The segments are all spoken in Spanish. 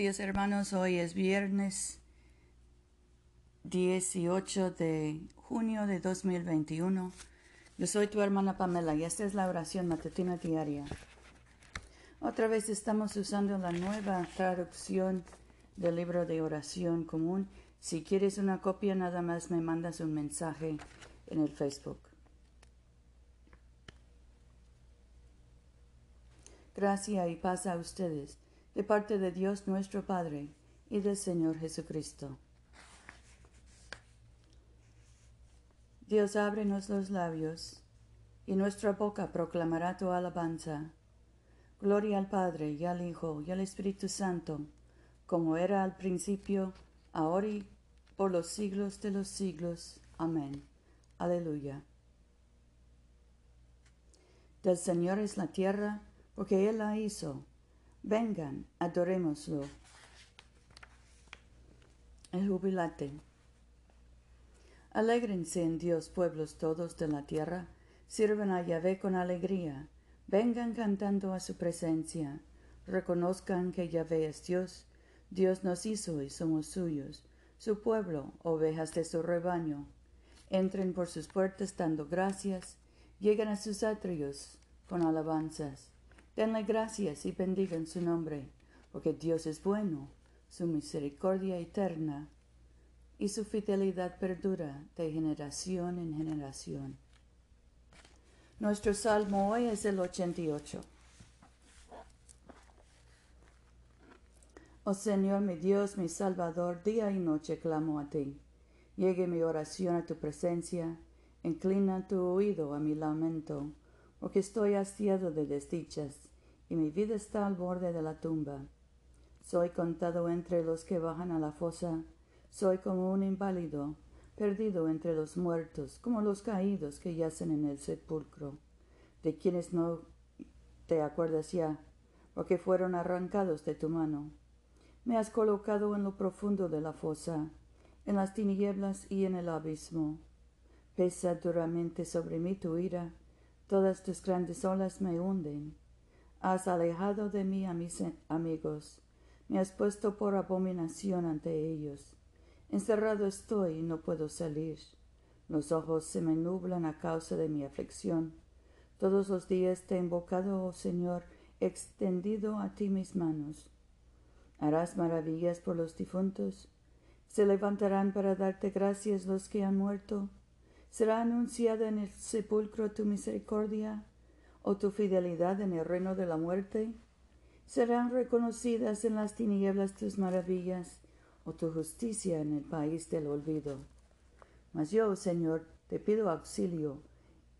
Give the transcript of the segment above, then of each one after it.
días hermanos, hoy es viernes 18 de junio de 2021. Yo soy tu hermana Pamela y esta es la oración matutina diaria. Otra vez estamos usando la nueva traducción del libro de oración común. Si quieres una copia, nada más me mandas un mensaje en el Facebook. Gracia y paz a ustedes de parte de Dios nuestro Padre y del Señor Jesucristo. Dios ábrenos los labios, y nuestra boca proclamará tu alabanza. Gloria al Padre y al Hijo y al Espíritu Santo, como era al principio, ahora y por los siglos de los siglos. Amén. Aleluya. Del Señor es la tierra, porque Él la hizo Vengan, adorémoslo. El jubilate. Alégrense en Dios pueblos todos de la tierra, sirvan a Yahvé con alegría, vengan cantando a su presencia, reconozcan que Yahvé es Dios, Dios nos hizo y somos suyos, su pueblo, ovejas de su rebaño. Entren por sus puertas dando gracias, lleguen a sus atrios con alabanzas. Denle gracias y bendigan su nombre, porque Dios es bueno, su misericordia eterna y su fidelidad perdura de generación en generación. Nuestro salmo hoy es el 88. Oh Señor, mi Dios, mi Salvador, día y noche clamo a ti. Llegue mi oración a tu presencia, inclina tu oído a mi lamento porque estoy hastiado de desdichas, y mi vida está al borde de la tumba. Soy contado entre los que bajan a la fosa, soy como un inválido, perdido entre los muertos, como los caídos que yacen en el sepulcro, de quienes no te acuerdas ya, porque fueron arrancados de tu mano. Me has colocado en lo profundo de la fosa, en las tinieblas y en el abismo. Pesa duramente sobre mí tu ira, Todas tus grandes olas me hunden. Has alejado de mí a mis amigos. Me has puesto por abominación ante ellos. Encerrado estoy y no puedo salir. Los ojos se me nublan a causa de mi aflicción. Todos los días te he invocado, oh Señor, extendido a ti mis manos. ¿Harás maravillas por los difuntos? ¿Se levantarán para darte gracias los que han muerto? ¿Será anunciada en el sepulcro tu misericordia o tu fidelidad en el reino de la muerte? ¿Serán reconocidas en las tinieblas tus maravillas o tu justicia en el país del olvido? Mas yo, Señor, te pido auxilio.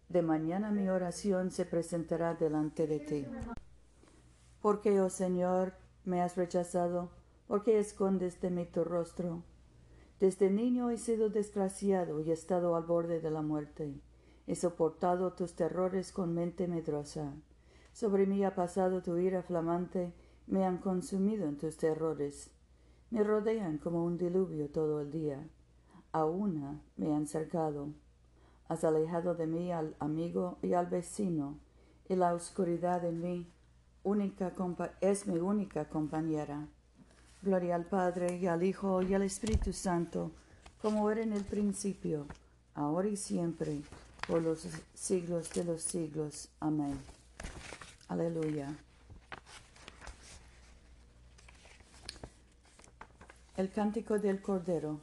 De mañana mi oración se presentará delante de ti. Porque, oh Señor, me has rechazado, porque escondes de mí tu rostro. Desde niño he sido desgraciado y he estado al borde de la muerte. He soportado tus terrores con mente medrosa. Sobre mí ha pasado tu ira flamante, me han consumido en tus terrores. Me rodean como un diluvio todo el día. A una me han cercado. Has alejado de mí al amigo y al vecino, y la oscuridad en mí única es mi única compañera. Gloria al Padre y al Hijo y al Espíritu Santo, como era en el principio, ahora y siempre, por los siglos de los siglos. Amén. Aleluya. El cántico del Cordero.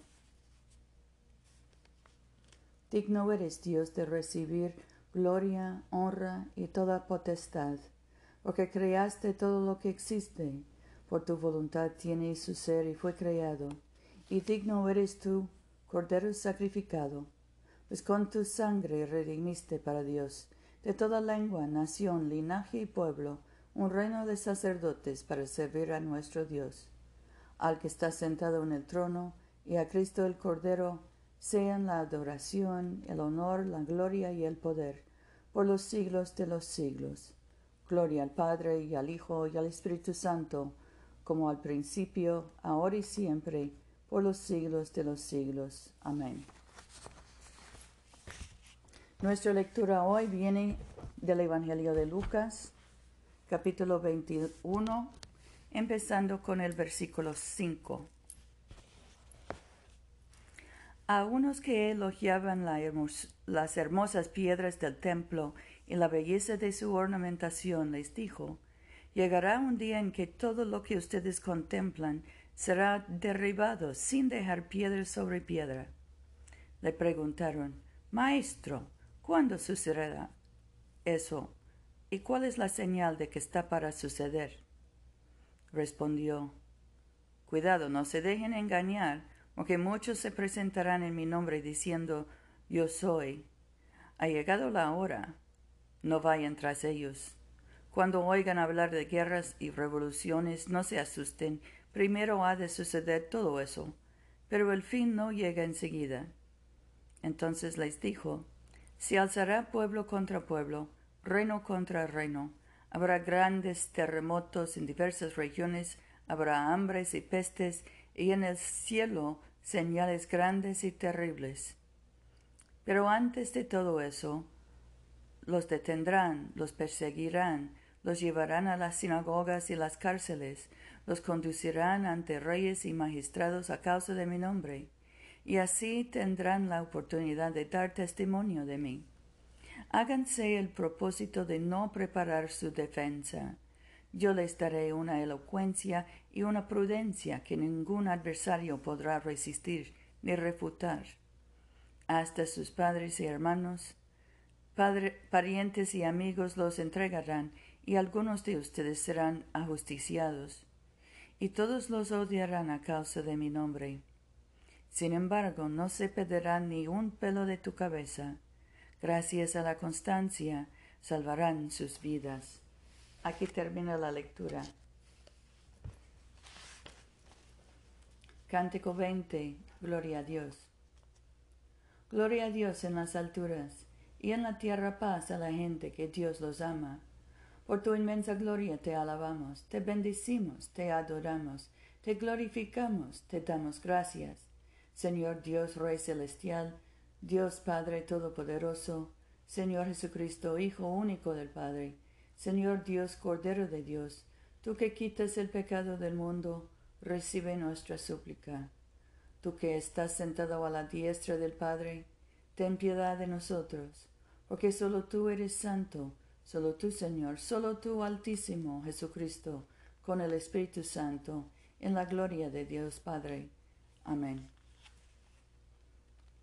Digno eres Dios de recibir gloria, honra y toda potestad, porque creaste todo lo que existe por tu voluntad tiene su ser y fue creado, y digno eres tú, Cordero sacrificado, pues con tu sangre redimiste para Dios de toda lengua, nación, linaje y pueblo, un reino de sacerdotes para servir a nuestro Dios. Al que está sentado en el trono, y a Cristo el Cordero, sean la adoración, el honor, la gloria y el poder, por los siglos de los siglos. Gloria al Padre y al Hijo y al Espíritu Santo, como al principio, ahora y siempre, por los siglos de los siglos. Amén. Nuestra lectura hoy viene del Evangelio de Lucas, capítulo 21, empezando con el versículo 5. A unos que elogiaban las hermosas piedras del templo y la belleza de su ornamentación, les dijo, Llegará un día en que todo lo que ustedes contemplan será derribado sin dejar piedra sobre piedra. Le preguntaron, Maestro, ¿cuándo sucederá eso? ¿Y cuál es la señal de que está para suceder? Respondió, Cuidado, no se dejen engañar, porque muchos se presentarán en mi nombre diciendo, Yo soy. Ha llegado la hora. No vayan tras ellos. Cuando oigan hablar de guerras y revoluciones, no se asusten. Primero ha de suceder todo eso, pero el fin no llega enseguida. Entonces les dijo, Se alzará pueblo contra pueblo, reino contra reino. Habrá grandes terremotos en diversas regiones, habrá hambres y pestes, y en el cielo señales grandes y terribles. Pero antes de todo eso, los detendrán, los perseguirán, los llevarán a las sinagogas y las cárceles, los conducirán ante reyes y magistrados a causa de mi nombre, y así tendrán la oportunidad de dar testimonio de mí. Háganse el propósito de no preparar su defensa. Yo les daré una elocuencia y una prudencia que ningún adversario podrá resistir ni refutar. Hasta sus padres y hermanos, parientes y amigos los entregarán, y algunos de ustedes serán ajusticiados, y todos los odiarán a causa de mi nombre. Sin embargo, no se perderá ni un pelo de tu cabeza. Gracias a la constancia, salvarán sus vidas. Aquí termina la lectura. Cántico 20. Gloria a Dios. Gloria a Dios en las alturas, y en la tierra paz a la gente que Dios los ama. Por tu inmensa gloria te alabamos, te bendecimos, te adoramos, te glorificamos, te damos gracias. Señor Dios Rey Celestial, Dios Padre Todopoderoso, Señor Jesucristo, Hijo único del Padre, Señor Dios Cordero de Dios, tú que quitas el pecado del mundo, recibe nuestra súplica. Tú que estás sentado a la diestra del Padre, ten piedad de nosotros, porque solo tú eres santo, Solo tú, Señor, solo tú, Altísimo Jesucristo, con el Espíritu Santo, en la gloria de Dios Padre. Amén.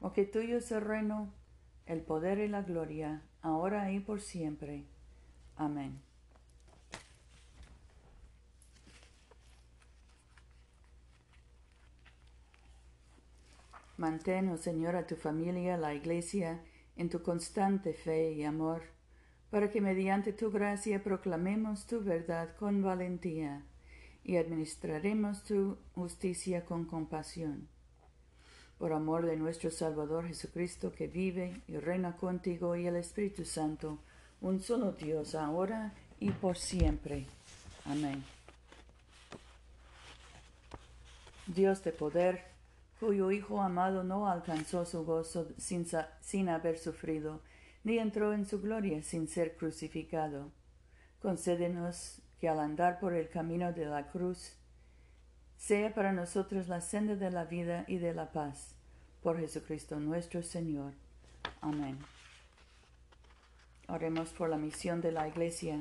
porque tuyo es el reino, el poder y la gloria, ahora y por siempre. Amén. Mantén, oh Señor, a tu familia, la Iglesia, en tu constante fe y amor para que mediante tu gracia proclamemos tu verdad con valentía y administraremos tu justicia con compasión. Por amor de nuestro Salvador Jesucristo, que vive y reina contigo y el Espíritu Santo, un solo Dios, ahora y por siempre. Amén. Dios de poder, cuyo Hijo amado no alcanzó su gozo sin, sin haber sufrido, ni entró en su gloria sin ser crucificado. Concédenos que al andar por el camino de la cruz, sea para nosotros la senda de la vida y de la paz. Por Jesucristo nuestro Señor. Amén. Oremos por la misión de la Iglesia.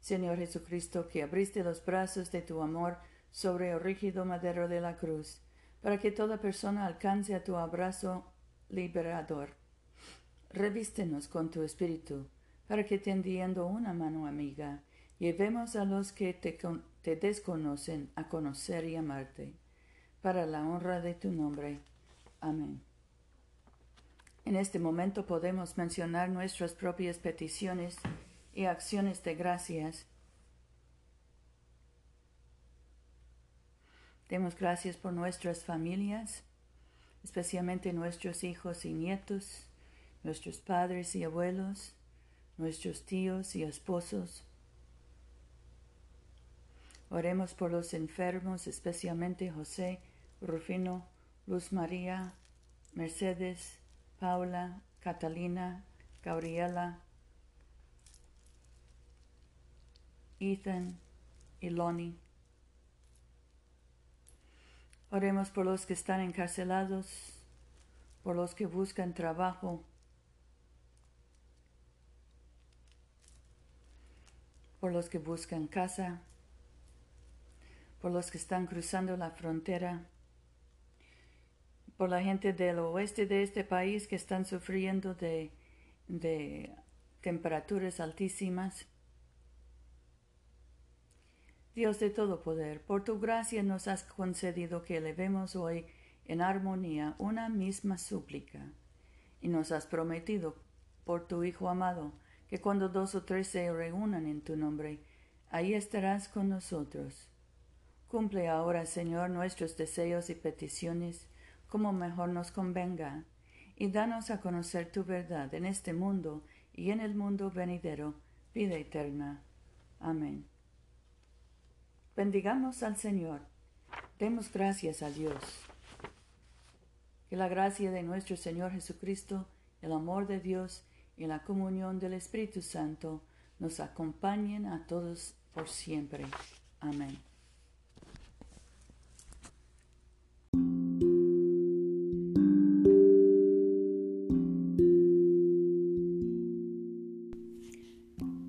Señor Jesucristo, que abriste los brazos de tu amor sobre el rígido madero de la cruz, para que toda persona alcance a tu abrazo liberador. Revístenos con tu espíritu, para que tendiendo una mano amiga, llevemos a los que te, te desconocen a conocer y amarte, para la honra de tu nombre. Amén. En este momento podemos mencionar nuestras propias peticiones y acciones de gracias Demos gracias por nuestras familias, especialmente nuestros hijos y nietos, nuestros padres y abuelos, nuestros tíos y esposos. Oremos por los enfermos, especialmente José, Rufino, Luz María, Mercedes, Paula, Catalina, Gabriela, Ethan y Lonnie. Oremos por los que están encarcelados, por los que buscan trabajo, por los que buscan casa, por los que están cruzando la frontera, por la gente del oeste de este país que están sufriendo de, de temperaturas altísimas. Dios de todo poder, por tu gracia nos has concedido que elevemos hoy en armonía una misma súplica, y nos has prometido por tu Hijo amado, que cuando dos o tres se reúnan en tu nombre, ahí estarás con nosotros. Cumple ahora, Señor, nuestros deseos y peticiones como mejor nos convenga, y danos a conocer tu verdad en este mundo y en el mundo venidero, vida eterna. Amén. Bendigamos al Señor. Demos gracias a Dios. Que la gracia de nuestro Señor Jesucristo, el amor de Dios y la comunión del Espíritu Santo nos acompañen a todos por siempre. Amén.